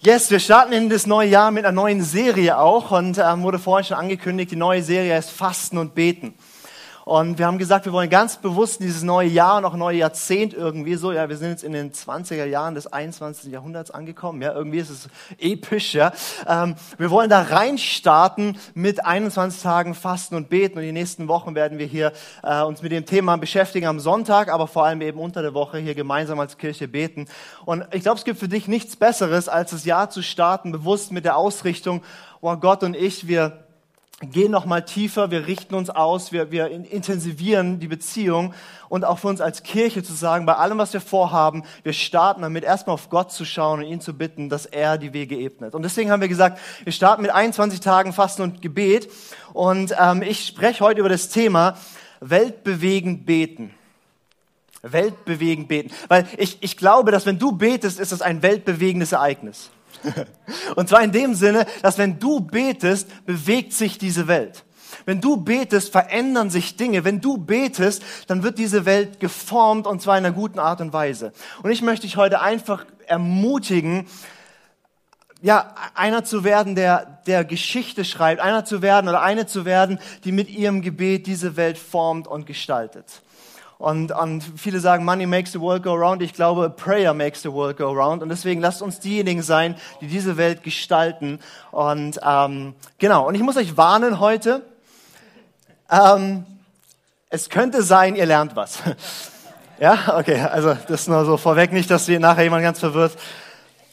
Yes, wir starten in das neue Jahr mit einer neuen Serie auch und ähm, wurde vorhin schon angekündigt, die neue Serie heißt Fasten und Beten. Und wir haben gesagt, wir wollen ganz bewusst dieses neue Jahr und auch neue Jahrzehnt irgendwie so, ja, wir sind jetzt in den 20er Jahren des 21. Jahrhunderts angekommen, ja, irgendwie ist es episch, ja. Ähm, wir wollen da reinstarten mit 21 Tagen Fasten und Beten und die nächsten Wochen werden wir hier äh, uns mit dem Thema beschäftigen am Sonntag, aber vor allem eben unter der Woche hier gemeinsam als Kirche beten. Und ich glaube, es gibt für dich nichts Besseres, als das Jahr zu starten, bewusst mit der Ausrichtung, oh Gott und ich, wir gehen noch mal tiefer, wir richten uns aus, wir, wir intensivieren die Beziehung und auch für uns als Kirche zu sagen, bei allem, was wir vorhaben, wir starten damit, erstmal auf Gott zu schauen und ihn zu bitten, dass er die Wege ebnet. Und deswegen haben wir gesagt, wir starten mit 21 Tagen Fasten und Gebet und ähm, ich spreche heute über das Thema Weltbewegend beten. Weltbewegend beten. Weil ich, ich glaube, dass wenn du betest, ist das ein weltbewegendes Ereignis. Und zwar in dem Sinne, dass wenn du betest, bewegt sich diese Welt. Wenn du betest, verändern sich Dinge. Wenn du betest, dann wird diese Welt geformt und zwar in einer guten Art und Weise. Und ich möchte dich heute einfach ermutigen, ja, einer zu werden, der, der Geschichte schreibt, einer zu werden oder eine zu werden, die mit ihrem Gebet diese Welt formt und gestaltet. Und, und viele sagen, Money makes the world go round. Ich glaube, Prayer makes the world go round. Und deswegen lasst uns diejenigen sein, die diese Welt gestalten. Und ähm, genau. Und ich muss euch warnen heute. Ähm, es könnte sein, ihr lernt was. ja, okay. Also das nur so vorweg, nicht, dass nachher jemand ganz verwirrt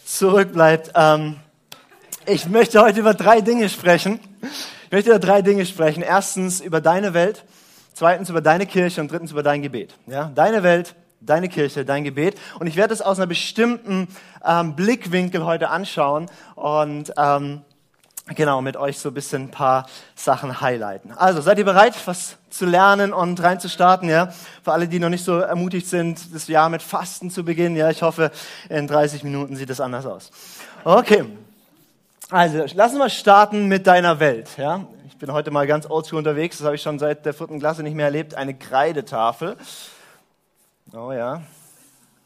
zurückbleibt. Ähm, ich möchte heute über drei Dinge sprechen. Ich möchte über drei Dinge sprechen. Erstens über deine Welt zweitens über deine Kirche und drittens über dein Gebet. Ja? Deine Welt, deine Kirche, dein Gebet. Und ich werde es aus einer bestimmten ähm, Blickwinkel heute anschauen und ähm, genau mit euch so ein bisschen ein paar Sachen highlighten. Also seid ihr bereit, was zu lernen und reinzustarten? Ja, für alle, die noch nicht so ermutigt sind, das Jahr mit Fasten zu beginnen. Ja, ich hoffe, in 30 Minuten sieht es anders aus. Okay. Also, lass uns mal starten mit deiner Welt. Ja? Ich bin heute mal ganz oldschool unterwegs, das habe ich schon seit der vierten Klasse nicht mehr erlebt. Eine Kreidetafel. Oh ja.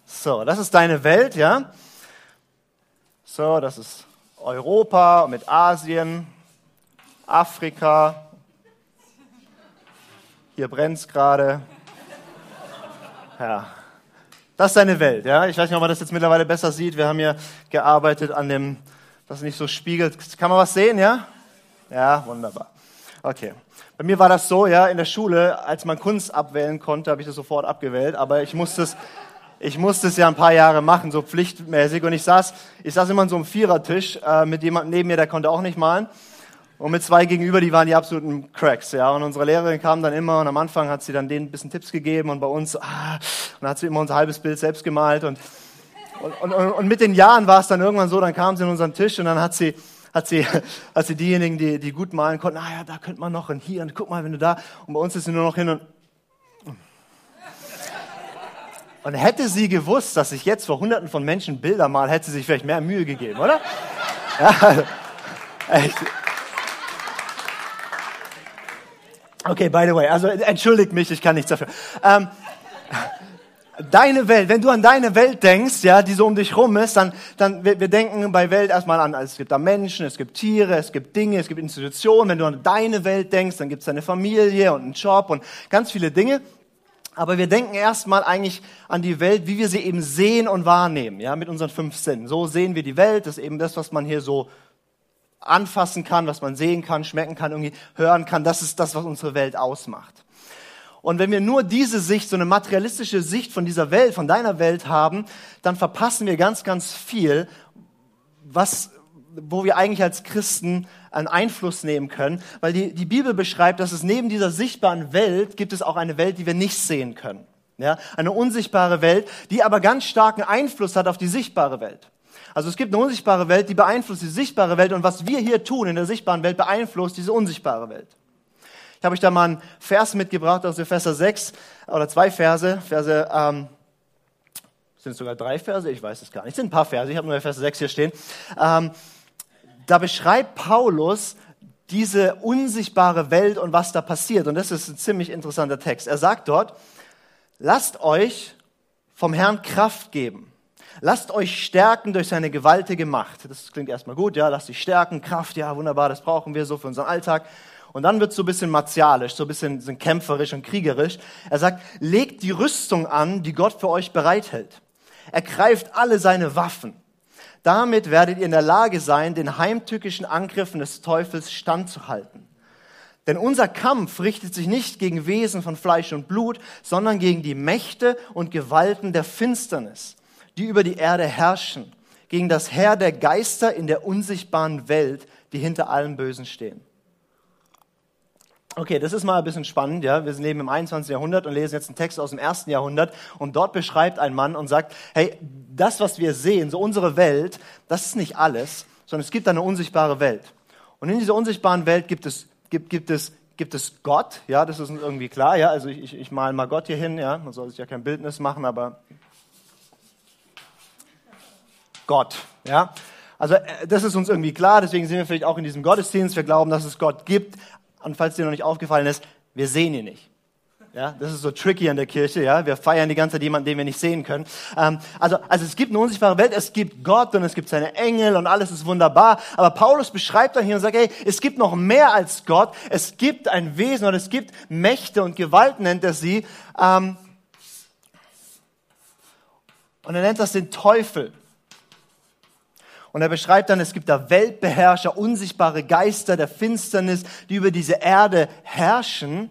So, das ist deine Welt, ja? So, das ist Europa mit Asien, Afrika. Hier brennt es gerade. Ja. Das ist deine Welt, ja? Ich weiß nicht, ob man das jetzt mittlerweile besser sieht. Wir haben hier gearbeitet an dem, das nicht so spiegelt. Kann man was sehen, ja? Ja, wunderbar. Okay. Bei mir war das so, ja, in der Schule, als man Kunst abwählen konnte, habe ich das sofort abgewählt, aber ich musste es, ich musste es ja ein paar Jahre machen, so pflichtmäßig. Und ich saß, ich saß immer an so einem Vierertisch äh, mit jemandem neben mir, der konnte auch nicht malen. Und mit zwei gegenüber, die waren die absoluten Cracks, ja. Und unsere Lehrerin kam dann immer und am Anfang hat sie dann denen ein bisschen Tipps gegeben und bei uns, ah, und dann hat sie immer unser halbes Bild selbst gemalt und, und, und, und mit den Jahren war es dann irgendwann so, dann kam sie an unseren Tisch und dann hat sie, hat sie, hat sie diejenigen, die, die gut malen konnten, ah ja, da könnte man noch und hier und guck mal, wenn du da, und bei uns ist sie nur noch hin und, und hätte sie gewusst, dass ich jetzt vor hunderten von Menschen Bilder mal, hätte sie sich vielleicht mehr Mühe gegeben, oder? Ja, echt. Okay, by the way, also entschuldigt mich, ich kann nichts dafür. Ähm, deine Welt, wenn du an deine Welt denkst, ja, die so um dich rum ist, dann, dann wir, wir denken bei Welt erstmal an, es gibt da Menschen, es gibt Tiere, es gibt Dinge, es gibt Institutionen. Wenn du an deine Welt denkst, dann gibt es deine Familie und einen Job und ganz viele Dinge. Aber wir denken erstmal eigentlich an die Welt, wie wir sie eben sehen und wahrnehmen, ja, mit unseren fünf Sinnen. So sehen wir die Welt, das ist eben das, was man hier so anfassen kann, was man sehen kann, schmecken kann, irgendwie hören kann. Das ist das, was unsere Welt ausmacht. Und wenn wir nur diese Sicht, so eine materialistische Sicht von dieser Welt, von deiner Welt haben, dann verpassen wir ganz, ganz viel, was, wo wir eigentlich als Christen einen Einfluss nehmen können. Weil die, die Bibel beschreibt, dass es neben dieser sichtbaren Welt gibt es auch eine Welt, die wir nicht sehen können. Ja, eine unsichtbare Welt, die aber ganz starken Einfluss hat auf die sichtbare Welt. Also es gibt eine unsichtbare Welt, die beeinflusst die sichtbare Welt und was wir hier tun in der sichtbaren Welt beeinflusst diese unsichtbare Welt. Ich habe euch da mal einen Vers mitgebracht aus Epheser 6 oder zwei Verse. Verse ähm, sind es sogar drei Verse? Ich weiß es gar nicht. Es sind ein paar Verse. Ich habe nur Epheser 6 hier stehen. Ähm, da beschreibt Paulus diese unsichtbare Welt und was da passiert. Und das ist ein ziemlich interessanter Text. Er sagt dort, lasst euch vom Herrn Kraft geben. Lasst euch stärken durch seine gewaltige Macht. Das klingt erstmal gut, ja, lasst dich stärken, Kraft, ja, wunderbar, das brauchen wir so für unseren Alltag. Und dann wird so ein bisschen martialisch, so ein bisschen so kämpferisch und kriegerisch. Er sagt, legt die Rüstung an, die Gott für euch bereithält. Ergreift alle seine Waffen. Damit werdet ihr in der Lage sein, den heimtückischen Angriffen des Teufels standzuhalten. Denn unser Kampf richtet sich nicht gegen Wesen von Fleisch und Blut, sondern gegen die Mächte und Gewalten der Finsternis, die über die Erde herrschen, gegen das Heer der Geister in der unsichtbaren Welt, die hinter allem Bösen stehen. Okay, das ist mal ein bisschen spannend, ja. Wir leben im 21. Jahrhundert und lesen jetzt einen Text aus dem ersten Jahrhundert und dort beschreibt ein Mann und sagt, hey, das, was wir sehen, so unsere Welt, das ist nicht alles, sondern es gibt eine unsichtbare Welt. Und in dieser unsichtbaren Welt gibt es, gibt, gibt es, gibt es Gott, ja, das ist irgendwie klar, ja. Also ich, ich, ich mal mal Gott hier hin, ja. Man soll sich ja kein Bildnis machen, aber Gott, ja. Also äh, das ist uns irgendwie klar, deswegen sind wir vielleicht auch in diesem Gottesdienst. Wir glauben, dass es Gott gibt, und falls dir noch nicht aufgefallen ist, wir sehen ihn nicht. Ja, das ist so tricky an der Kirche. Ja, wir feiern die ganze Zeit jemanden, den wir nicht sehen können. Ähm, also, also es gibt eine unsichtbare Welt, es gibt Gott und es gibt seine Engel und alles ist wunderbar. Aber Paulus beschreibt dann hier und sagt, hey, es gibt noch mehr als Gott. Es gibt ein Wesen und es gibt Mächte und Gewalt nennt er sie. Ähm, und er nennt das den Teufel. Und er beschreibt dann, es gibt da Weltbeherrscher, unsichtbare Geister der Finsternis, die über diese Erde herrschen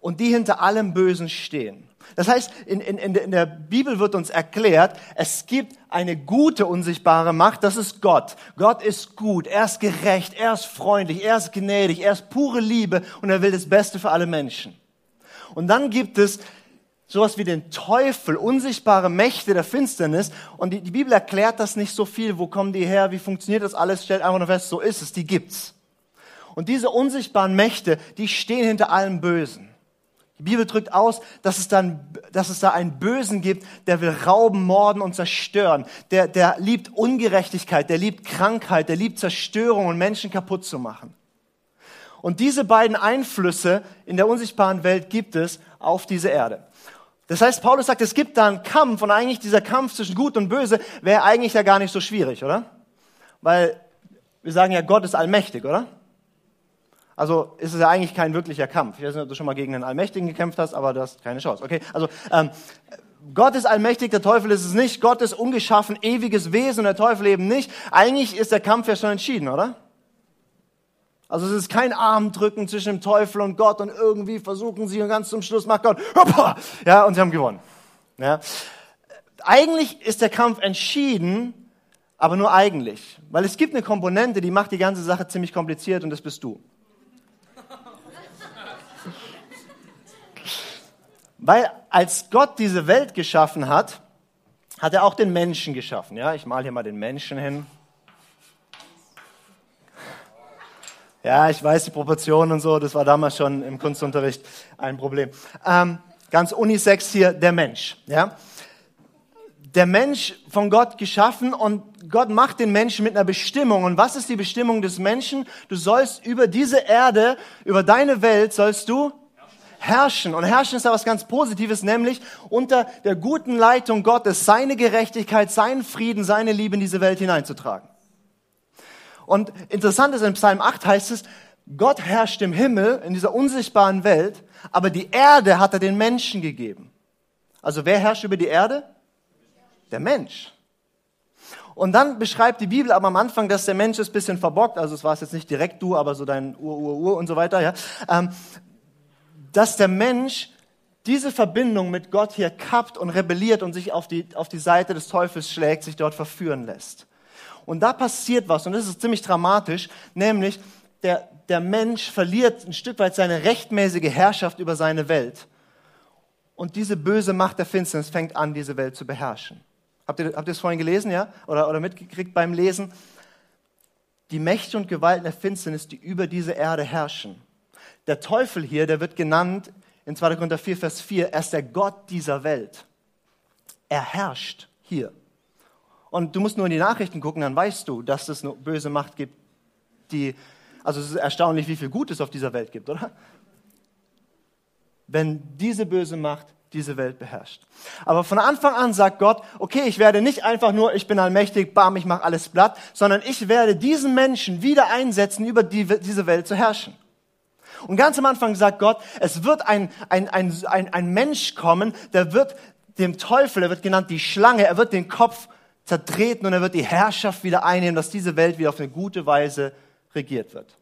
und die hinter allem Bösen stehen. Das heißt, in, in, in der Bibel wird uns erklärt, es gibt eine gute unsichtbare Macht, das ist Gott. Gott ist gut, er ist gerecht, er ist freundlich, er ist gnädig, er ist pure Liebe und er will das Beste für alle Menschen. Und dann gibt es sowas wie den Teufel, unsichtbare Mächte der Finsternis. Und die, die, Bibel erklärt das nicht so viel. Wo kommen die her? Wie funktioniert das alles? Stellt einfach nur fest, so ist es, die gibt's. Und diese unsichtbaren Mächte, die stehen hinter allem Bösen. Die Bibel drückt aus, dass es, dann, dass es da einen Bösen gibt, der will rauben, morden und zerstören. Der, der liebt Ungerechtigkeit, der liebt Krankheit, der liebt Zerstörung und Menschen kaputt zu machen. Und diese beiden Einflüsse in der unsichtbaren Welt gibt es auf diese Erde. Das heißt, Paulus sagt, es gibt da einen Kampf und eigentlich dieser Kampf zwischen Gut und Böse wäre eigentlich ja gar nicht so schwierig, oder? Weil wir sagen ja, Gott ist allmächtig, oder? Also ist es ja eigentlich kein wirklicher Kampf. Ich weiß nicht, ob du schon mal gegen einen Allmächtigen gekämpft hast, aber du hast keine Chance. Okay, also ähm, Gott ist allmächtig, der Teufel ist es nicht. Gott ist ungeschaffen, ewiges Wesen der Teufel eben nicht. Eigentlich ist der Kampf ja schon entschieden, oder? Also es ist kein Armdrücken zwischen dem Teufel und Gott und irgendwie versuchen sie und ganz zum Schluss macht Gott, hoppa, ja, und sie haben gewonnen. Ja. Eigentlich ist der Kampf entschieden, aber nur eigentlich. Weil es gibt eine Komponente, die macht die ganze Sache ziemlich kompliziert und das bist du. Weil als Gott diese Welt geschaffen hat, hat er auch den Menschen geschaffen. Ja, ich male hier mal den Menschen hin. Ja, ich weiß die Proportionen und so, das war damals schon im Kunstunterricht ein Problem. Ähm, ganz unisex hier, der Mensch. Ja? Der Mensch von Gott geschaffen und Gott macht den Menschen mit einer Bestimmung. Und was ist die Bestimmung des Menschen? Du sollst über diese Erde, über deine Welt sollst du herrschen. Und herrschen ist ja was ganz Positives, nämlich unter der guten Leitung Gottes seine Gerechtigkeit, seinen Frieden, seine Liebe in diese Welt hineinzutragen. Und interessant ist, in Psalm 8 heißt es, Gott herrscht im Himmel, in dieser unsichtbaren Welt, aber die Erde hat er den Menschen gegeben. Also wer herrscht über die Erde? Der Mensch. Und dann beschreibt die Bibel aber am Anfang, dass der Mensch ist bisschen verbockt, also es war es jetzt nicht direkt du, aber so dein Ur, Ur, Ur und so weiter, ja, ähm, dass der Mensch diese Verbindung mit Gott hier kappt und rebelliert und sich auf die, auf die Seite des Teufels schlägt, sich dort verführen lässt. Und da passiert was, und das ist ziemlich dramatisch, nämlich der, der Mensch verliert ein Stück weit seine rechtmäßige Herrschaft über seine Welt. Und diese böse Macht der Finsternis fängt an, diese Welt zu beherrschen. Habt ihr, habt ihr das vorhin gelesen, ja? Oder, oder mitgekriegt beim Lesen? Die Mächte und Gewalten der Finsternis, die über diese Erde herrschen. Der Teufel hier, der wird genannt in 2. Korinther 4, Vers 4, er ist der Gott dieser Welt. Er herrscht hier. Und du musst nur in die Nachrichten gucken, dann weißt du, dass es eine böse Macht gibt, die, also es ist erstaunlich, wie viel Gutes auf dieser Welt gibt, oder? Wenn diese böse Macht diese Welt beherrscht. Aber von Anfang an sagt Gott, okay, ich werde nicht einfach nur, ich bin allmächtig, bam, ich mache alles platt, sondern ich werde diesen Menschen wieder einsetzen, über die, diese Welt zu herrschen. Und ganz am Anfang sagt Gott, es wird ein, ein, ein, ein, ein Mensch kommen, der wird dem Teufel, er wird genannt die Schlange, er wird den Kopf zertreten und er wird die Herrschaft wieder einnehmen, dass diese Welt wieder auf eine gute Weise regiert wird.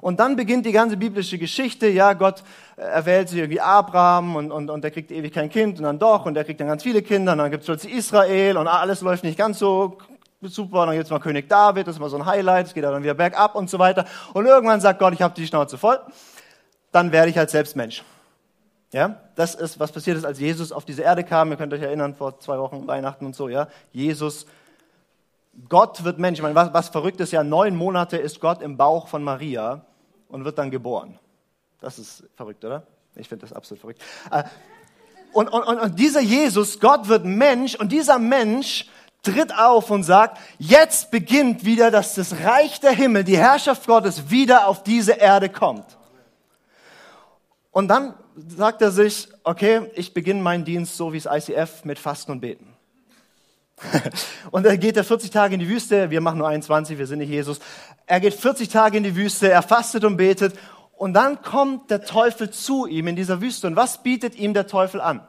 Und dann beginnt die ganze biblische Geschichte. Ja, Gott erwählt sich irgendwie Abraham und, und, und der kriegt ewig kein Kind und dann doch und der kriegt dann ganz viele Kinder und dann gibt es plötzlich Israel und alles läuft nicht ganz so super. Dann gibt mal König David, das ist mal so ein Highlight, es geht dann wieder bergab und so weiter. Und irgendwann sagt Gott, ich habe die Schnauze voll. Dann werde ich halt selbst Mensch. Ja, das ist, was passiert ist, als Jesus auf diese Erde kam. Ihr könnt euch erinnern, vor zwei Wochen Weihnachten und so, ja. Jesus, Gott wird Mensch. Ich meine, was, was verrückt ist, ja, neun Monate ist Gott im Bauch von Maria und wird dann geboren. Das ist verrückt, oder? Ich finde das absolut verrückt. Äh, und, und, und, und dieser Jesus, Gott wird Mensch und dieser Mensch tritt auf und sagt, jetzt beginnt wieder, dass das Reich der Himmel, die Herrschaft Gottes wieder auf diese Erde kommt. Und dann sagt er sich, okay, ich beginne meinen Dienst so wie das ICF mit Fasten und Beten. und dann geht er 40 Tage in die Wüste, wir machen nur 21, wir sind nicht Jesus. Er geht 40 Tage in die Wüste, er fastet und betet und dann kommt der Teufel zu ihm in dieser Wüste. Und was bietet ihm der Teufel an?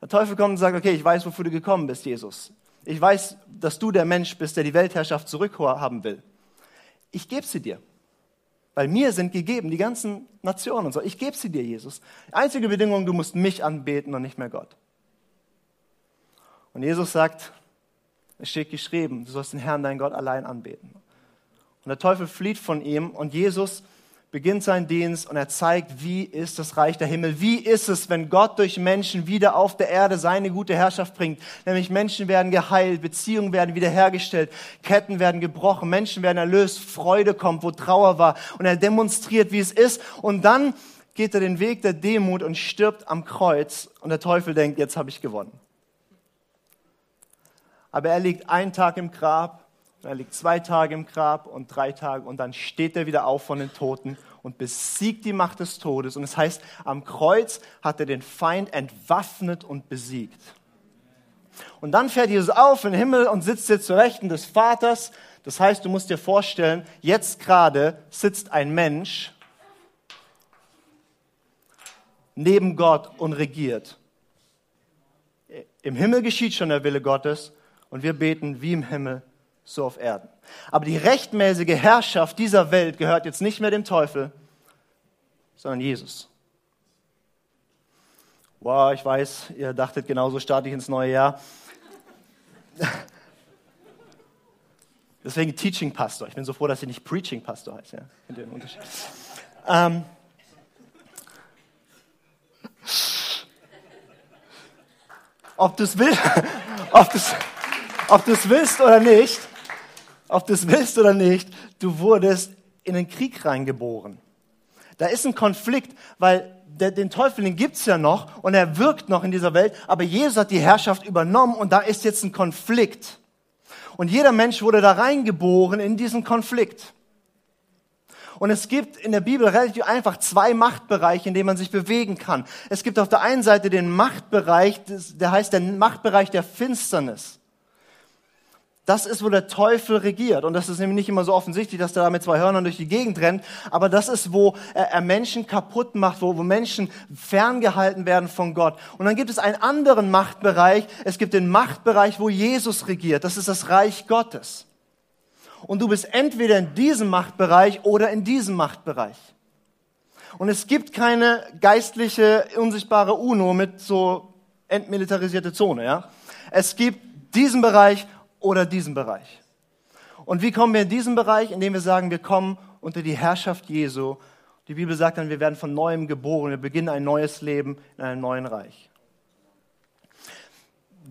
Der Teufel kommt und sagt, okay, ich weiß, wofür du gekommen bist, Jesus. Ich weiß, dass du der Mensch bist, der die Weltherrschaft zurückhaben will. Ich gebe sie dir. Weil mir sind gegeben die ganzen Nationen und so. Ich gebe sie dir, Jesus. Die einzige Bedingung, du musst mich anbeten und nicht mehr Gott. Und Jesus sagt, es steht geschrieben, du sollst den Herrn, deinen Gott, allein anbeten. Und der Teufel flieht von ihm und Jesus beginnt seinen Dienst und er zeigt, wie ist das Reich der Himmel, wie ist es, wenn Gott durch Menschen wieder auf der Erde seine gute Herrschaft bringt. Nämlich Menschen werden geheilt, Beziehungen werden wiederhergestellt, Ketten werden gebrochen, Menschen werden erlöst, Freude kommt, wo Trauer war und er demonstriert, wie es ist und dann geht er den Weg der Demut und stirbt am Kreuz und der Teufel denkt, jetzt habe ich gewonnen. Aber er liegt einen Tag im Grab er liegt zwei Tage im Grab und drei Tage und dann steht er wieder auf von den Toten und besiegt die Macht des Todes. Und es das heißt, am Kreuz hat er den Feind entwaffnet und besiegt. Und dann fährt Jesus auf in den Himmel und sitzt jetzt zur Rechten des Vaters. Das heißt, du musst dir vorstellen, jetzt gerade sitzt ein Mensch neben Gott und regiert. Im Himmel geschieht schon der Wille Gottes und wir beten wie im Himmel, so auf Erden. Aber die rechtmäßige Herrschaft dieser Welt gehört jetzt nicht mehr dem Teufel, sondern Jesus. Wow, ich weiß, ihr dachtet genauso starte ich ins neue Jahr. Deswegen Teaching Pastor. Ich bin so froh, dass ich nicht Preaching Pastor heiße. Ja? den Unterschied? Ähm, ob du es willst, willst oder nicht, ob du es willst oder nicht, du wurdest in den Krieg reingeboren. Da ist ein Konflikt, weil der, den Teufel, den gibt's ja noch und er wirkt noch in dieser Welt, aber Jesus hat die Herrschaft übernommen und da ist jetzt ein Konflikt. Und jeder Mensch wurde da reingeboren in diesen Konflikt. Und es gibt in der Bibel relativ einfach zwei Machtbereiche, in denen man sich bewegen kann. Es gibt auf der einen Seite den Machtbereich, der heißt der Machtbereich der Finsternis. Das ist, wo der Teufel regiert. Und das ist nämlich nicht immer so offensichtlich, dass er da mit zwei Hörnern durch die Gegend rennt. Aber das ist, wo er Menschen kaputt macht, wo, wo Menschen ferngehalten werden von Gott. Und dann gibt es einen anderen Machtbereich. Es gibt den Machtbereich, wo Jesus regiert. Das ist das Reich Gottes. Und du bist entweder in diesem Machtbereich oder in diesem Machtbereich. Und es gibt keine geistliche, unsichtbare UNO mit so entmilitarisierte Zone, ja. Es gibt diesen Bereich oder diesen Bereich. Und wie kommen wir in diesen Bereich? Indem wir sagen, wir kommen unter die Herrschaft Jesu. Die Bibel sagt dann, wir werden von neuem geboren, wir beginnen ein neues Leben in einem neuen Reich.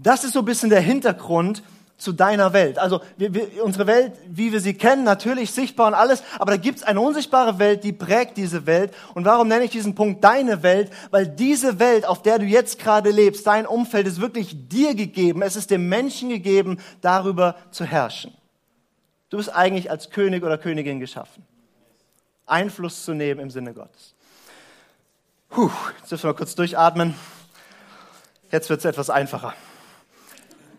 Das ist so ein bisschen der Hintergrund zu deiner Welt. Also wir, wir, unsere Welt, wie wir sie kennen, natürlich sichtbar und alles, aber da gibt's eine unsichtbare Welt, die prägt diese Welt. Und warum nenne ich diesen Punkt deine Welt? Weil diese Welt, auf der du jetzt gerade lebst, dein Umfeld ist wirklich dir gegeben. Es ist dem Menschen gegeben, darüber zu herrschen. Du bist eigentlich als König oder Königin geschaffen. Einfluss zu nehmen im Sinne Gottes. Puh, jetzt dürfen wir kurz durchatmen. Jetzt wird's etwas einfacher.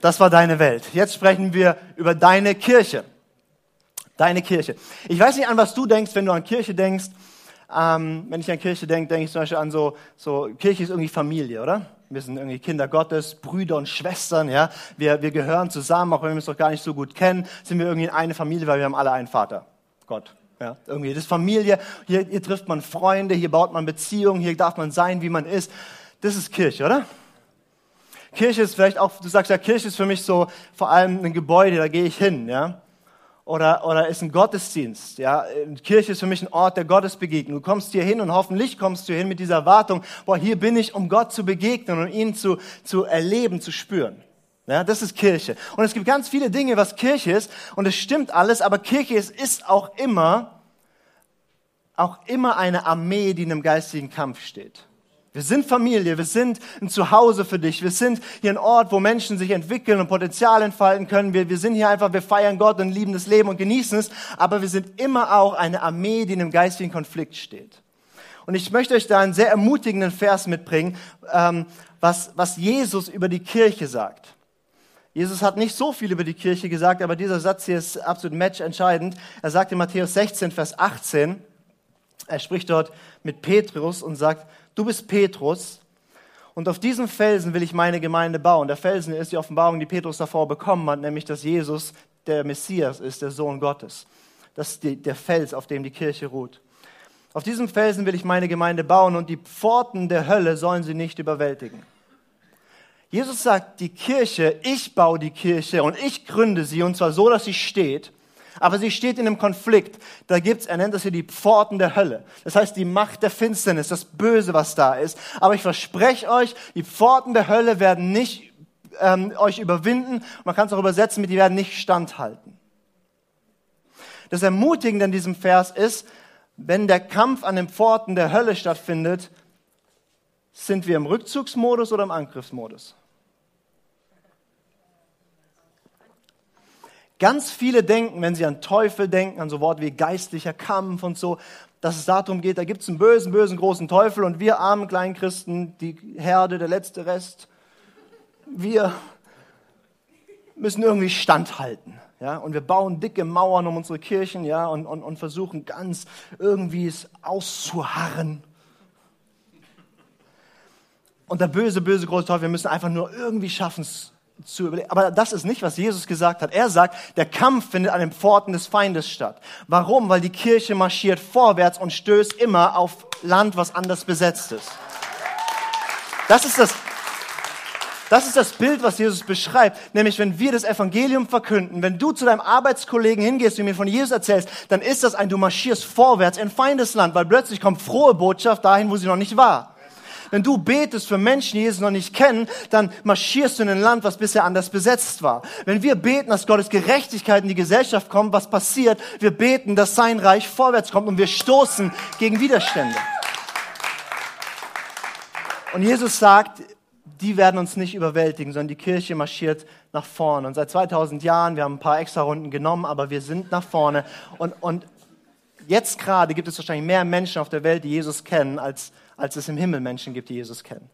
Das war deine Welt. Jetzt sprechen wir über deine Kirche. Deine Kirche. Ich weiß nicht, an was du denkst, wenn du an Kirche denkst. Ähm, wenn ich an Kirche denke, denke ich zum Beispiel an so, so, Kirche ist irgendwie Familie, oder? Wir sind irgendwie Kinder Gottes, Brüder und Schwestern, ja. Wir, wir gehören zusammen, auch wenn wir uns doch gar nicht so gut kennen, sind wir irgendwie eine Familie, weil wir haben alle einen Vater. Gott. Ja, irgendwie. Das ist Familie. Hier, hier trifft man Freunde, hier baut man Beziehungen, hier darf man sein, wie man ist. Das ist Kirche, oder? Kirche ist vielleicht auch, du sagst ja, Kirche ist für mich so vor allem ein Gebäude, da gehe ich hin, ja. Oder, oder ist ein Gottesdienst, ja. Kirche ist für mich ein Ort der Gottesbegegnung. Du kommst hier hin und hoffentlich kommst du hin mit dieser Erwartung, boah, hier bin ich, um Gott zu begegnen und ihn zu, zu erleben, zu spüren. Ja, das ist Kirche. Und es gibt ganz viele Dinge, was Kirche ist, und es stimmt alles, aber Kirche ist, ist auch immer, auch immer eine Armee, die in einem geistigen Kampf steht. Wir sind Familie, wir sind ein Zuhause für dich, wir sind hier ein Ort, wo Menschen sich entwickeln und Potenzial entfalten können. Wir, wir sind hier einfach, wir feiern Gott und lieben das Leben und genießen es, aber wir sind immer auch eine Armee, die in einem geistigen Konflikt steht. Und ich möchte euch da einen sehr ermutigenden Vers mitbringen, ähm, was, was Jesus über die Kirche sagt. Jesus hat nicht so viel über die Kirche gesagt, aber dieser Satz hier ist absolut matchentscheidend. Er sagt in Matthäus 16, Vers 18, er spricht dort mit Petrus und sagt, du bist Petrus und auf diesem Felsen will ich meine Gemeinde bauen. Der Felsen ist die Offenbarung, die Petrus davor bekommen hat, nämlich dass Jesus der Messias ist, der Sohn Gottes. Das ist die, der Fels, auf dem die Kirche ruht. Auf diesem Felsen will ich meine Gemeinde bauen und die Pforten der Hölle sollen sie nicht überwältigen. Jesus sagt, die Kirche, ich baue die Kirche und ich gründe sie und zwar so, dass sie steht aber sie steht in einem Konflikt. Da gibt's, er nennt das hier die Pforten der Hölle. Das heißt, die Macht der Finsternis, das Böse, was da ist. Aber ich verspreche euch, die Pforten der Hölle werden nicht ähm, euch überwinden. Man kann es auch übersetzen mit, die werden nicht standhalten. Das Ermutigende in diesem Vers ist, wenn der Kampf an den Pforten der Hölle stattfindet, sind wir im Rückzugsmodus oder im Angriffsmodus? Ganz viele denken, wenn sie an Teufel denken, an so Worte wie geistlicher Kampf und so, dass es darum geht, da gibt es einen bösen, bösen, großen Teufel und wir armen kleinen Christen, die Herde, der letzte Rest, wir müssen irgendwie standhalten. Ja, und wir bauen dicke Mauern um unsere Kirchen, ja, und, und, und versuchen ganz irgendwie es auszuharren. Und der böse, böse große Teufel, wir müssen einfach nur irgendwie schaffen es zu überlegen. Aber das ist nicht, was Jesus gesagt hat. Er sagt, der Kampf findet an den Pforten des Feindes statt. Warum? Weil die Kirche marschiert vorwärts und stößt immer auf Land, was anders besetzt ist. Das ist das, das ist das Bild, was Jesus beschreibt. Nämlich, wenn wir das Evangelium verkünden, wenn du zu deinem Arbeitskollegen hingehst und mir von Jesus erzählst, dann ist das ein, du marschierst vorwärts in Feindesland, weil plötzlich kommt frohe Botschaft dahin, wo sie noch nicht war. Wenn du betest für Menschen, die Jesus noch nicht kennen, dann marschierst du in ein Land, was bisher anders besetzt war. Wenn wir beten, dass Gottes Gerechtigkeit in die Gesellschaft kommt, was passiert? Wir beten, dass sein Reich vorwärts kommt und wir stoßen gegen Widerstände. Und Jesus sagt, die werden uns nicht überwältigen, sondern die Kirche marschiert nach vorne. Und seit 2000 Jahren, wir haben ein paar extra Runden genommen, aber wir sind nach vorne. Und, und jetzt gerade gibt es wahrscheinlich mehr Menschen auf der Welt, die Jesus kennen, als, als es im Himmel Menschen gibt, die Jesus kennen.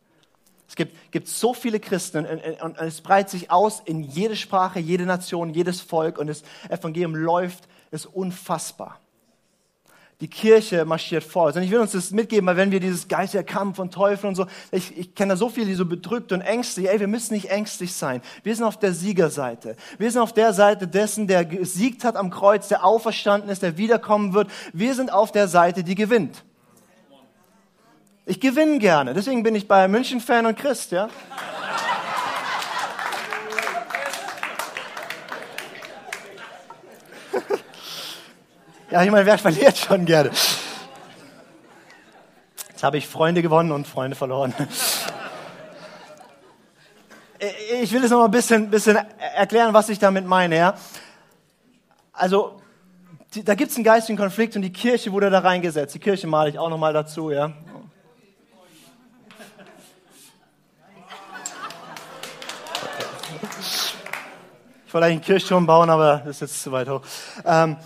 Es gibt, gibt so viele Christen und, und, es breitet sich aus in jede Sprache, jede Nation, jedes Volk und das Evangelium läuft, ist unfassbar. Die Kirche marschiert vor. Und ich will uns das mitgeben, weil wenn wir dieses Geist der Kampf und Teufel und so, ich, ich kenne da so viele, die so bedrückt und ängstlich, ey, wir müssen nicht ängstlich sein. Wir sind auf der Siegerseite. Wir sind auf der Seite dessen, der gesiegt hat am Kreuz, der auferstanden ist, der wiederkommen wird. Wir sind auf der Seite, die gewinnt. Ich gewinne gerne. Deswegen bin ich bei München Fan und Christ, ja. ja, ich meine, wer verliert schon gerne? Jetzt habe ich Freunde gewonnen und Freunde verloren. ich will es noch mal ein bisschen, bisschen erklären, was ich damit meine. Ja? Also, da gibt es einen geistigen Konflikt und die Kirche wurde da reingesetzt. Die Kirche male ich auch noch mal dazu. Ja? Wollte eigentlich einen Kirchturm bauen, aber das ist jetzt zu weit hoch. Ähm,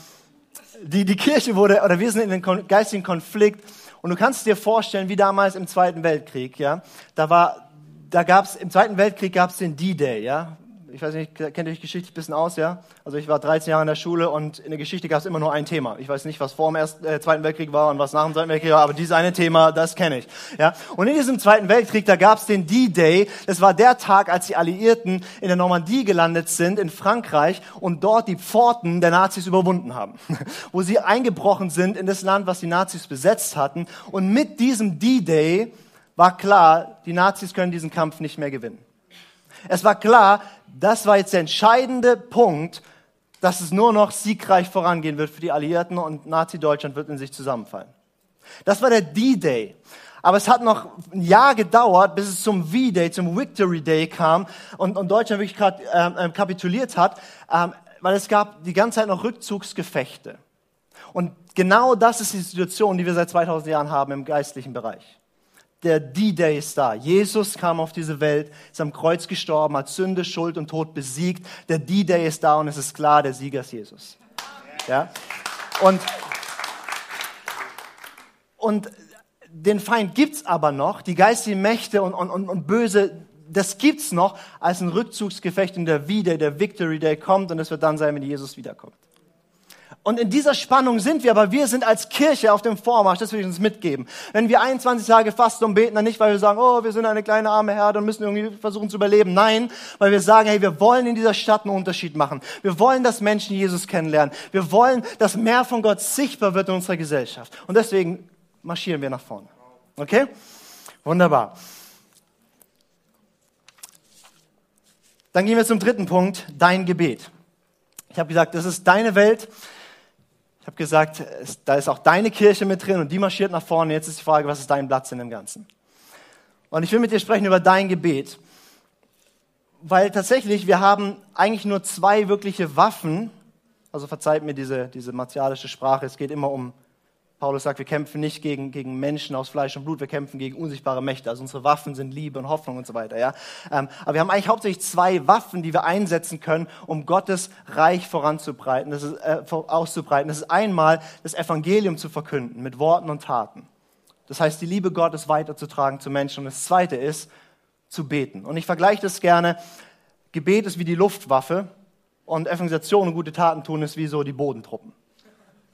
die, die Kirche wurde, oder wir sind in einem geistigen Konflikt. Und du kannst dir vorstellen, wie damals im Zweiten Weltkrieg, ja. Da war, da gab's, im Zweiten Weltkrieg gab's den D-Day, ja ich weiß nicht, kennt ihr euch geschichtlich ein bisschen aus, ja? Also ich war 13 Jahre in der Schule und in der Geschichte gab es immer nur ein Thema. Ich weiß nicht, was vor dem Ersten, äh, Zweiten Weltkrieg war und was nach dem Zweiten Weltkrieg war, aber dieses eine Thema, das kenne ich. Ja? Und in diesem Zweiten Weltkrieg, da gab es den D-Day. Das war der Tag, als die Alliierten in der Normandie gelandet sind, in Frankreich, und dort die Pforten der Nazis überwunden haben. Wo sie eingebrochen sind in das Land, was die Nazis besetzt hatten. Und mit diesem D-Day war klar, die Nazis können diesen Kampf nicht mehr gewinnen. Es war klar, das war jetzt der entscheidende Punkt, dass es nur noch siegreich vorangehen wird für die Alliierten und Nazi-Deutschland wird in sich zusammenfallen. Das war der D-Day. Aber es hat noch ein Jahr gedauert, bis es zum V-Day, zum Victory Day kam und, und Deutschland wirklich grad, ähm, ähm, kapituliert hat, ähm, weil es gab die ganze Zeit noch Rückzugsgefechte. Und genau das ist die Situation, die wir seit 2000 Jahren haben im geistlichen Bereich der D-Day ist da. Jesus kam auf diese Welt, ist am Kreuz gestorben, hat Sünde, Schuld und Tod besiegt. Der D-Day ist da und es ist klar, der Sieger ist Jesus. Ja? Und, und den Feind gibt's aber noch, die geistigen Mächte und, und, und, Böse, das gibt's noch als ein Rückzugsgefecht und der Wieder, der Victory Day kommt und es wird dann sein, wenn Jesus wiederkommt. Und in dieser Spannung sind wir, aber wir sind als Kirche auf dem Vormarsch, das will ich uns mitgeben. Wenn wir 21 Tage fasten und beten, dann nicht, weil wir sagen, oh, wir sind eine kleine arme Herde und müssen irgendwie versuchen zu überleben. Nein, weil wir sagen, hey, wir wollen in dieser Stadt einen Unterschied machen. Wir wollen, dass Menschen Jesus kennenlernen. Wir wollen, dass mehr von Gott sichtbar wird in unserer Gesellschaft. Und deswegen marschieren wir nach vorne. Okay? Wunderbar. Dann gehen wir zum dritten Punkt, dein Gebet. Ich habe gesagt, das ist deine Welt habe gesagt, da ist auch deine Kirche mit drin und die marschiert nach vorne. Jetzt ist die Frage, was ist dein Platz in dem Ganzen? Und ich will mit dir sprechen über dein Gebet. Weil tatsächlich, wir haben eigentlich nur zwei wirkliche Waffen. Also verzeiht mir diese, diese martialische Sprache. Es geht immer um Paulus sagt, wir kämpfen nicht gegen, gegen Menschen aus Fleisch und Blut, wir kämpfen gegen unsichtbare Mächte. Also unsere Waffen sind Liebe und Hoffnung und so weiter. Ja? Ähm, aber wir haben eigentlich hauptsächlich zwei Waffen, die wir einsetzen können, um Gottes Reich voranzubreiten, das ist, äh, auszubreiten. Das ist einmal das Evangelium zu verkünden mit Worten und Taten. Das heißt, die Liebe Gottes weiterzutragen zu Menschen. Und das Zweite ist, zu beten. Und ich vergleiche das gerne. Gebet ist wie die Luftwaffe und Evangelisation und gute Taten tun ist wie so die Bodentruppen.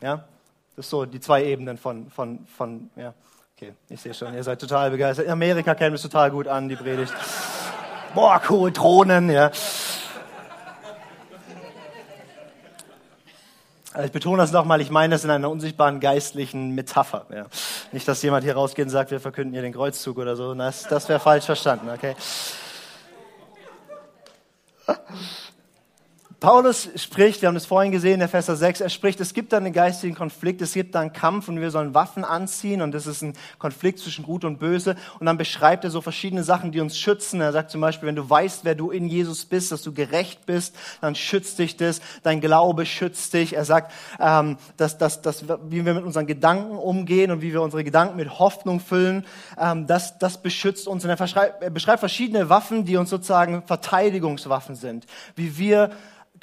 Ja? Das ist so die zwei Ebenen von, von, von ja. Okay, ich sehe schon, ihr seid total begeistert. In Amerika kennen wir es total gut an, die Predigt. Boah, cool, Drohnen, ja. Also ich betone das nochmal, ich meine das in einer unsichtbaren geistlichen Metapher. Ja. Nicht, dass jemand hier rausgeht und sagt, wir verkünden hier den Kreuzzug oder so. Das, das wäre falsch verstanden, okay? Paulus spricht, wir haben das vorhin gesehen, der Vers 6, er spricht, es gibt da einen geistigen Konflikt, es gibt da einen Kampf und wir sollen Waffen anziehen und das ist ein Konflikt zwischen Gut und Böse. Und dann beschreibt er so verschiedene Sachen, die uns schützen. Er sagt zum Beispiel, wenn du weißt, wer du in Jesus bist, dass du gerecht bist, dann schützt dich das, dein Glaube schützt dich. Er sagt, ähm, dass, dass, dass, wie wir mit unseren Gedanken umgehen und wie wir unsere Gedanken mit Hoffnung füllen, ähm, das, das beschützt uns. Und er, er beschreibt verschiedene Waffen, die uns sozusagen Verteidigungswaffen sind, wie wir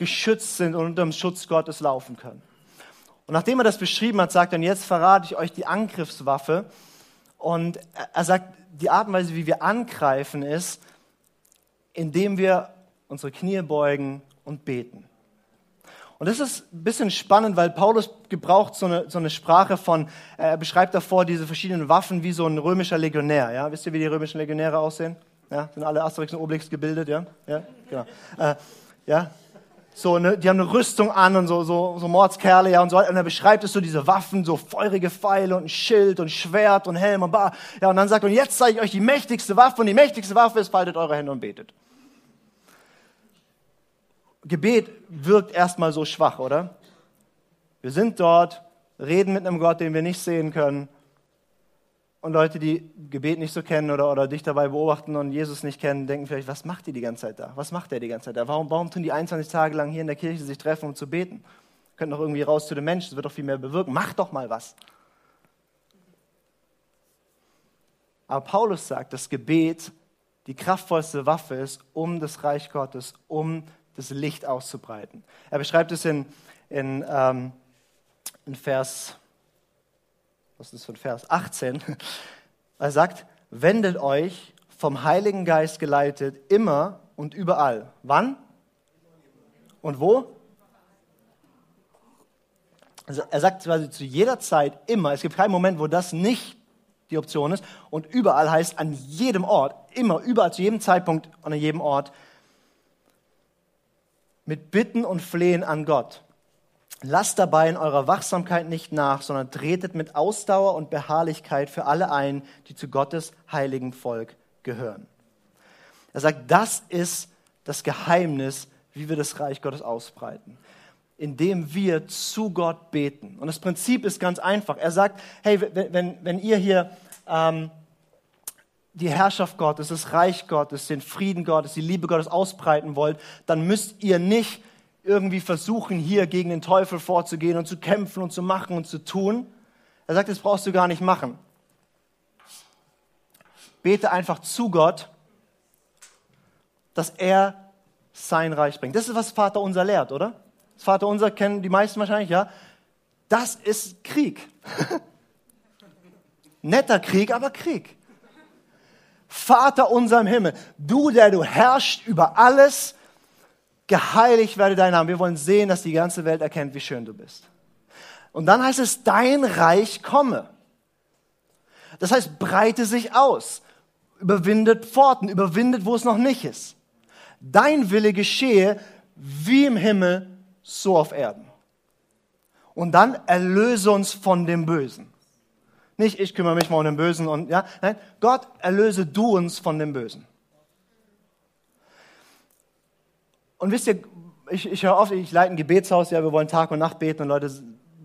geschützt sind und unter dem Schutz Gottes laufen können. Und nachdem er das beschrieben hat, sagt er, und jetzt verrate ich euch die Angriffswaffe. Und er sagt, die Art und Weise, wie wir angreifen, ist, indem wir unsere Knie beugen und beten. Und das ist ein bisschen spannend, weil Paulus gebraucht so eine, so eine Sprache von, er beschreibt davor diese verschiedenen Waffen wie so ein römischer Legionär. Ja? Wisst ihr, wie die römischen Legionäre aussehen? Ja? Sind alle Asterix und Obelix gebildet? Ja, ja? genau. Äh, ja, so, ne, die haben eine Rüstung an und so, so, so Mordskerle, ja, und so. Und er beschreibt es so, diese Waffen, so feurige Pfeile und ein Schild und Schwert und Helm und bar. Ja, und dann sagt und jetzt zeige ich euch die mächtigste Waffe und die mächtigste Waffe ist, faltet eure Hände und betet. Gebet wirkt erstmal so schwach, oder? Wir sind dort, reden mit einem Gott, den wir nicht sehen können. Und Leute, die Gebet nicht so kennen oder, oder dich dabei beobachten und Jesus nicht kennen, denken vielleicht, was macht die die ganze Zeit da? Was macht der die ganze Zeit da? Warum, warum tun die 21 Tage lang hier in der Kirche sich treffen, um zu beten? Können doch irgendwie raus zu den Menschen, das wird doch viel mehr bewirken. Mach doch mal was. Aber Paulus sagt, dass Gebet die kraftvollste Waffe ist, um das Reich Gottes, um das Licht auszubreiten. Er beschreibt es in, in, ähm, in Vers was ist das für ein Vers? 18. Er sagt, wendet euch vom Heiligen Geist geleitet immer und überall. Wann? Und wo? Also er sagt quasi zu jeder Zeit immer. Es gibt keinen Moment, wo das nicht die Option ist. Und überall heißt an jedem Ort, immer, überall, zu jedem Zeitpunkt und an jedem Ort, mit Bitten und Flehen an Gott. Lasst dabei in eurer Wachsamkeit nicht nach, sondern tretet mit Ausdauer und Beharrlichkeit für alle ein, die zu Gottes heiligen Volk gehören. Er sagt, das ist das Geheimnis, wie wir das Reich Gottes ausbreiten. Indem wir zu Gott beten. Und das Prinzip ist ganz einfach. Er sagt, hey, wenn, wenn, ihr hier ähm, die Herrschaft Gottes, das Reich Gottes, den Frieden Gottes, die Liebe Gottes ausbreiten wollt, dann müsst ihr nicht irgendwie versuchen, hier gegen den Teufel vorzugehen und zu kämpfen und zu machen und zu tun. Er sagt, das brauchst du gar nicht machen. Bete einfach zu Gott, dass er sein Reich bringt. Das ist, was Vater unser lehrt, oder? Das Vater unser kennen die meisten wahrscheinlich, ja. Das ist Krieg. Netter Krieg, aber Krieg. Vater unser im Himmel, du, der du herrschst über alles, geheiligt werde dein Name. Wir wollen sehen, dass die ganze Welt erkennt, wie schön du bist. Und dann heißt es, dein Reich komme. Das heißt, breite sich aus, überwindet Pforten, überwindet, wo es noch nicht ist. Dein Wille geschehe wie im Himmel, so auf Erden. Und dann erlöse uns von dem Bösen. Nicht ich kümmere mich mal um den Bösen und ja, nein, Gott erlöse du uns von dem Bösen. Und wisst ihr, ich, ich höre oft, ich leite ein Gebetshaus, ja, wir wollen Tag und Nacht beten und Leute,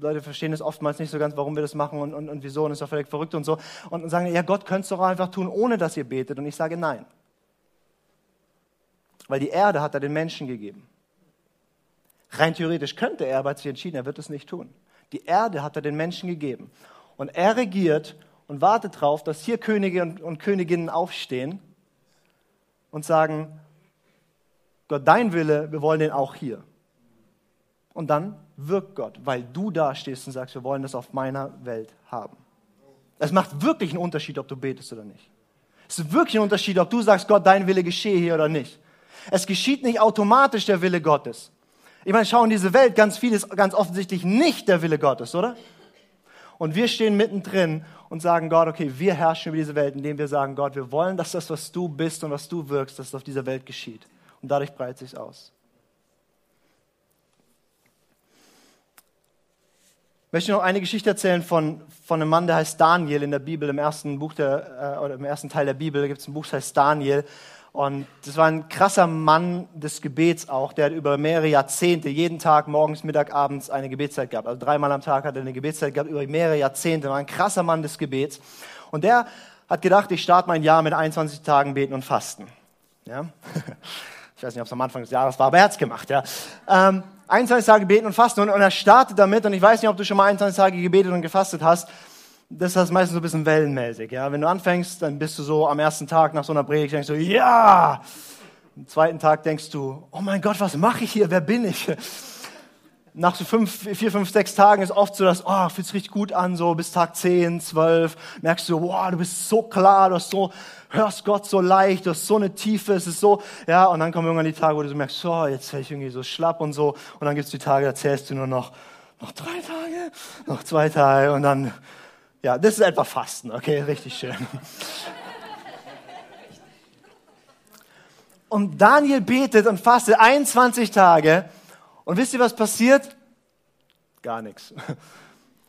Leute verstehen es oftmals nicht so ganz, warum wir das machen und, und, und wieso und ist doch völlig verrückt und so. Und sagen, ja, Gott könnte es doch einfach tun, ohne dass ihr betet. Und ich sage nein. Weil die Erde hat er den Menschen gegeben. Rein theoretisch könnte er, aber hat sich entschieden, er wird es nicht tun. Die Erde hat er den Menschen gegeben. Und er regiert und wartet darauf, dass hier Könige und, und Königinnen aufstehen und sagen, Gott, dein Wille, wir wollen den auch hier. Und dann wirkt Gott, weil du da stehst und sagst, wir wollen das auf meiner Welt haben. Es macht wirklich einen Unterschied, ob du betest oder nicht. Es ist wirklich ein Unterschied, ob du sagst, Gott, dein Wille geschehe hier oder nicht. Es geschieht nicht automatisch der Wille Gottes. Ich meine, schau in diese Welt, ganz viel ist ganz offensichtlich nicht der Wille Gottes, oder? Und wir stehen mittendrin und sagen Gott, okay, wir herrschen über diese Welt, indem wir sagen, Gott, wir wollen, dass das, was du bist und was du wirkst, dass es auf dieser Welt geschieht und dadurch breitet sich aus. Ich möchte noch eine Geschichte erzählen von, von einem Mann, der heißt Daniel in der Bibel, im ersten Buch der, äh, oder im ersten Teil der Bibel gibt es ein Buch, das heißt Daniel. Und das war ein krasser Mann des Gebets auch, der über mehrere Jahrzehnte, jeden Tag, morgens, Mittag, abends eine Gebetszeit gehabt. Also dreimal am Tag hat er eine Gebetszeit gehabt, über mehrere Jahrzehnte. War ein krasser Mann des Gebets. Und der hat gedacht, ich starte mein Jahr mit 21 Tagen Beten und Fasten. Ja? Ich weiß nicht, ob es am Anfang des Jahres war, aber er hat es gemacht. Ja. Ähm, 21 Tage beten und fasten und, und er startet damit und ich weiß nicht, ob du schon mal 21 Tage gebetet und gefastet hast. Das ist meistens so ein bisschen wellenmäßig. Ja. Wenn du anfängst, dann bist du so am ersten Tag nach so einer Predigt, denkst du, ja! Am zweiten Tag denkst du, oh mein Gott, was mache ich hier? Wer bin ich? Nach so fünf, vier, fünf, sechs Tagen ist oft so, dass, oh, fühlt sich richtig gut an, so bis Tag zehn, zwölf, merkst du, wow, du bist so klar, du hast so, hörst Gott so leicht, du hast so eine Tiefe, es ist so, ja, und dann kommen irgendwann die Tage, wo du so merkst, so, jetzt werde ich irgendwie so schlapp und so, und dann gibt's die Tage, da zählst du nur noch, noch drei Tage, noch zwei Tage, und dann, ja, das ist etwa Fasten, okay, richtig schön. Und Daniel betet und fastet 21 Tage, und wisst ihr, was passiert? Gar nichts.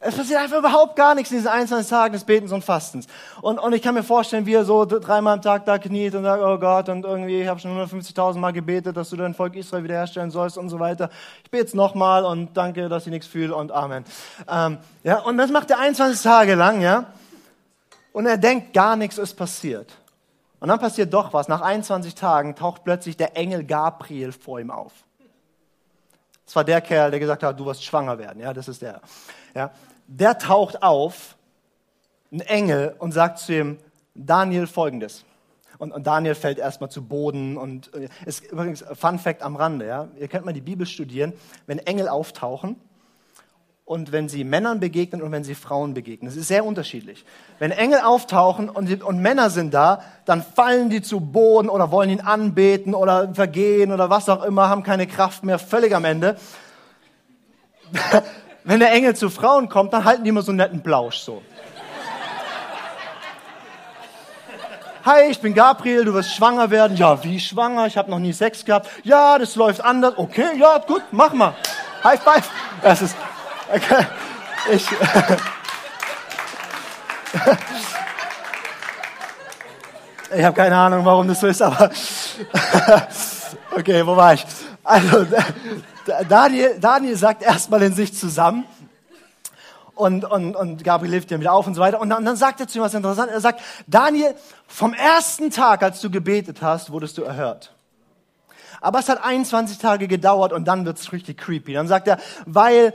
Es passiert einfach überhaupt gar nichts in diesen einzelnen Tagen des Betens und Fastens. Und, und ich kann mir vorstellen, wie er so dreimal am Tag da kniet und sagt, oh Gott, und irgendwie, ich habe schon 150.000 Mal gebetet, dass du dein Volk Israel wiederherstellen sollst und so weiter. Ich bete jetzt nochmal und danke, dass ich nichts fühle und Amen. Ähm, ja, und das macht er 21 Tage lang, ja. Und er denkt, gar nichts ist passiert. Und dann passiert doch was. Nach 21 Tagen taucht plötzlich der Engel Gabriel vor ihm auf. Das war der Kerl, der gesagt hat, du wirst schwanger werden. Ja, das ist der. Ja, der taucht auf, ein Engel, und sagt zu ihm, Daniel folgendes. Und, und Daniel fällt erstmal zu Boden und äh, ist übrigens Fun Fact am Rande, ja. Ihr könnt mal die Bibel studieren, wenn Engel auftauchen und wenn sie Männern begegnen und wenn sie Frauen begegnen. Das ist sehr unterschiedlich. Wenn Engel auftauchen und, und Männer sind da, dann fallen die zu Boden oder wollen ihn anbeten oder vergehen oder was auch immer, haben keine Kraft mehr, völlig am Ende. wenn der Engel zu Frauen kommt, dann halten die immer so einen netten Blausch so. Hi, ich bin Gabriel, du wirst schwanger werden. Ja, wie schwanger? Ich habe noch nie Sex gehabt. Ja, das läuft anders. Okay, ja, gut, mach mal. High five. Das ist. Okay. Ich. Ich habe keine Ahnung, warum das so ist, aber. Okay, wo war ich? Also, Daniel, Daniel sagt erstmal in sich zusammen und, und, und Gabriel hilft ihm wieder auf und so weiter. Und dann, dann sagt er zu ihm was Interessantes. Er sagt, Daniel, vom ersten Tag, als du gebetet hast, wurdest du erhört. Aber es hat 21 Tage gedauert und dann wird's richtig creepy. Dann sagt er, weil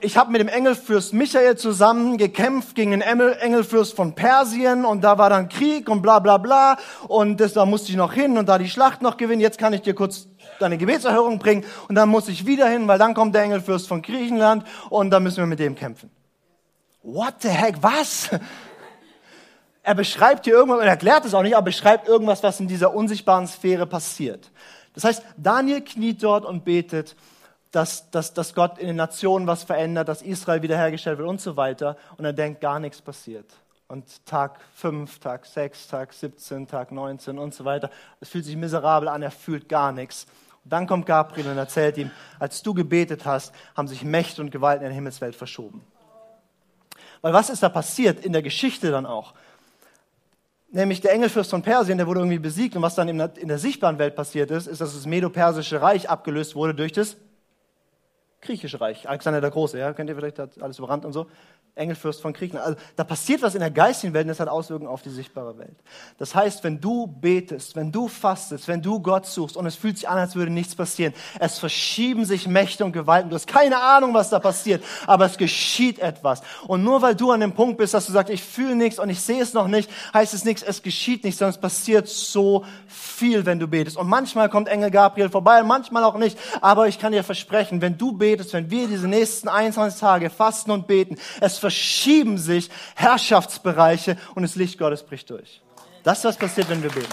ich habe mit dem Engelfürst Michael zusammen gekämpft gegen den Engelfürst von Persien und da war dann Krieg und bla bla bla und das, da musste ich noch hin und da die Schlacht noch gewinnen. Jetzt kann ich dir kurz deine Gebetserhörung bringen und dann muss ich wieder hin, weil dann kommt der Engelfürst von Griechenland und dann müssen wir mit dem kämpfen. What the heck, was? Er beschreibt hier irgendwas, er erklärt es auch nicht, aber beschreibt irgendwas, was in dieser unsichtbaren Sphäre passiert. Das heißt, Daniel kniet dort und betet, dass, dass, dass Gott in den Nationen was verändert, dass Israel wiederhergestellt wird und so weiter. Und er denkt, gar nichts passiert. Und Tag 5, Tag 6, Tag 17, Tag 19 und so weiter. Es fühlt sich miserabel an, er fühlt gar nichts. Und dann kommt Gabriel und erzählt ihm, als du gebetet hast, haben sich Mächte und Gewalten in der Himmelswelt verschoben. Weil was ist da passiert in der Geschichte dann auch? Nämlich der Engelfürst von Persien, der wurde irgendwie besiegt. Und was dann in der, in der sichtbaren Welt passiert ist, ist, dass das Medo-Persische Reich abgelöst wurde durch das Griechische Reich. Alexander der Große, ja, kennt ihr vielleicht, hat alles überrannt und so. Engelfürst von Kriegen. Also da passiert was in der geistigen Welt und das hat Auswirkungen auf die sichtbare Welt. Das heißt, wenn du betest, wenn du fastest, wenn du Gott suchst und es fühlt sich an, als würde nichts passieren, es verschieben sich Mächte und Gewalten. Du hast keine Ahnung, was da passiert, aber es geschieht etwas. Und nur weil du an dem Punkt bist, dass du sagst, ich fühle nichts und ich sehe es noch nicht, heißt es nichts, es geschieht nichts, sondern es passiert so viel, wenn du betest. Und manchmal kommt Engel Gabriel vorbei, manchmal auch nicht. Aber ich kann dir versprechen, wenn du betest, wenn wir diese nächsten 21 Tage fasten und beten, es verschieben sich Herrschaftsbereiche und das Licht Gottes bricht durch. Das ist, was passiert, wenn wir beten.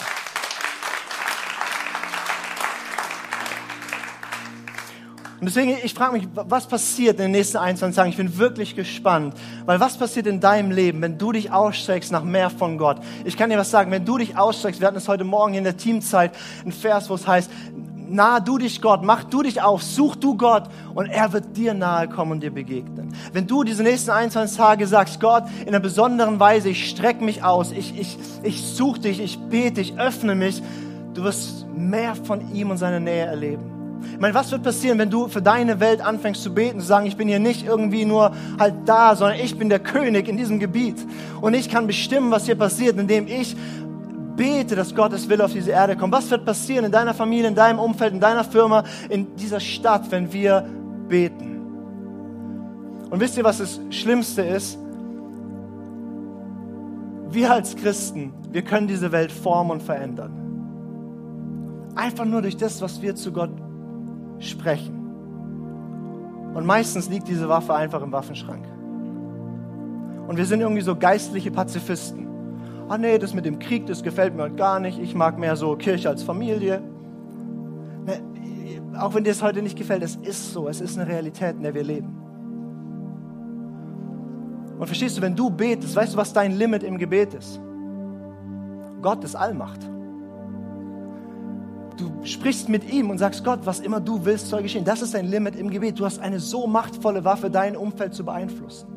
Und deswegen, ich frage mich, was passiert in den nächsten 21 Tagen? Ich bin wirklich gespannt. Weil was passiert in deinem Leben, wenn du dich ausstreckst nach mehr von Gott? Ich kann dir was sagen, wenn du dich ausstreckst, wir hatten es heute Morgen in der Teamzeit, ein Vers, wo es heißt, nah du dich Gott, mach du dich auf, such du Gott und er wird dir nahe kommen und dir begegnen. Wenn du diese nächsten 21 Tage sagst, Gott, in einer besonderen Weise, ich strecke mich aus, ich, ich, ich suche dich, ich bete, ich öffne mich, du wirst mehr von ihm und seiner Nähe erleben. Ich meine, was wird passieren, wenn du für deine Welt anfängst zu beten, zu sagen, ich bin hier nicht irgendwie nur halt da, sondern ich bin der König in diesem Gebiet und ich kann bestimmen, was hier passiert, indem ich bete, dass Gottes Wille auf diese Erde kommt. Was wird passieren in deiner Familie, in deinem Umfeld, in deiner Firma, in dieser Stadt, wenn wir beten? Und wisst ihr, was das Schlimmste ist? Wir als Christen, wir können diese Welt formen und verändern. Einfach nur durch das, was wir zu Gott sprechen. Und meistens liegt diese Waffe einfach im Waffenschrank. Und wir sind irgendwie so geistliche Pazifisten ah nee, das mit dem Krieg, das gefällt mir halt gar nicht, ich mag mehr so Kirche als Familie. Ne, auch wenn dir es heute nicht gefällt, es ist so, es ist eine Realität, in der wir leben. Und verstehst du, wenn du betest, weißt du, was dein Limit im Gebet ist? Gott ist Allmacht. Du sprichst mit ihm und sagst, Gott, was immer du willst, soll geschehen. Das ist dein Limit im Gebet. Du hast eine so machtvolle Waffe, dein Umfeld zu beeinflussen.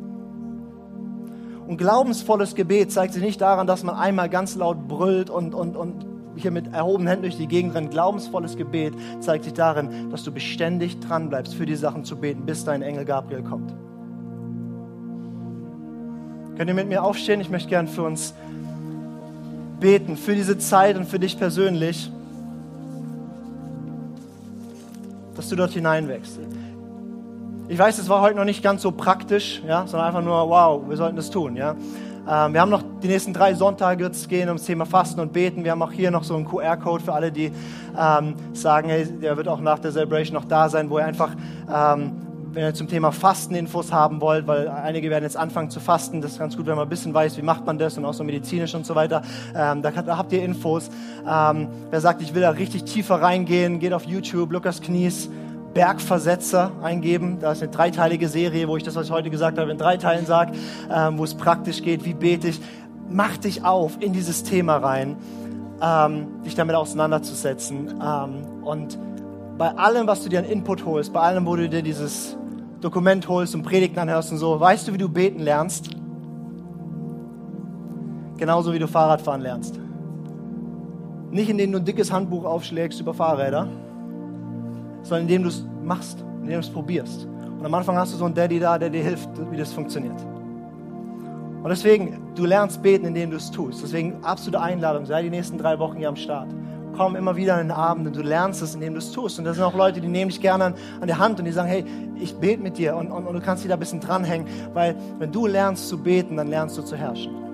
Und glaubensvolles Gebet zeigt sich nicht daran, dass man einmal ganz laut brüllt und, und, und hier mit erhobenen Händen durch die Gegend rennt. Glaubensvolles Gebet zeigt sich darin, dass du beständig dran bleibst, für die Sachen zu beten, bis dein Engel Gabriel kommt. Könnt ihr mit mir aufstehen? Ich möchte gern für uns beten, für diese Zeit und für dich persönlich, dass du dort hineinwächst. Ich weiß, es war heute noch nicht ganz so praktisch, ja, sondern einfach nur, wow, wir sollten das tun. Ja. Ähm, wir haben noch die nächsten drei Sonntage wird es gehen ums Thema Fasten und Beten. Wir haben auch hier noch so einen QR-Code für alle, die ähm, sagen, hey, der wird auch nach der Celebration noch da sein, wo ihr einfach ähm, wenn ihr zum Thema Fasten Infos haben wollt, weil einige werden jetzt anfangen zu fasten, das ist ganz gut, wenn man ein bisschen weiß, wie macht man das und auch so medizinisch und so weiter. Ähm, da, da, habt ihr Infos. Ähm, wer sagt, ich will da richtig tiefer reingehen, geht auf YouTube, Lukas Knies, Bergversetzer eingeben. Da ist eine dreiteilige Serie, wo ich das, was ich heute gesagt habe, in drei Teilen sage, ähm, wo es praktisch geht, wie bete ich. Mach dich auf in dieses Thema rein, ähm, dich damit auseinanderzusetzen. Ähm, und bei allem, was du dir an Input holst, bei allem, wo du dir dieses Dokument holst und Predigten anhörst und so, weißt du, wie du beten lernst? Genauso wie du Fahrradfahren lernst. Nicht indem du ein dickes Handbuch aufschlägst über Fahrräder, sondern indem du es machst, indem du es probierst. Und am Anfang hast du so einen Daddy da, der dir hilft, wie das funktioniert. Und deswegen, du lernst beten, indem du es tust. Deswegen absolute Einladung, sei die nächsten drei Wochen hier am Start. Komm immer wieder an den Abend und du lernst es, indem du es tust. Und da sind auch Leute, die nehmen dich gerne an, an der Hand und die sagen, hey, ich bete mit dir und, und, und du kannst dich da ein bisschen dranhängen, weil wenn du lernst zu beten, dann lernst du zu herrschen.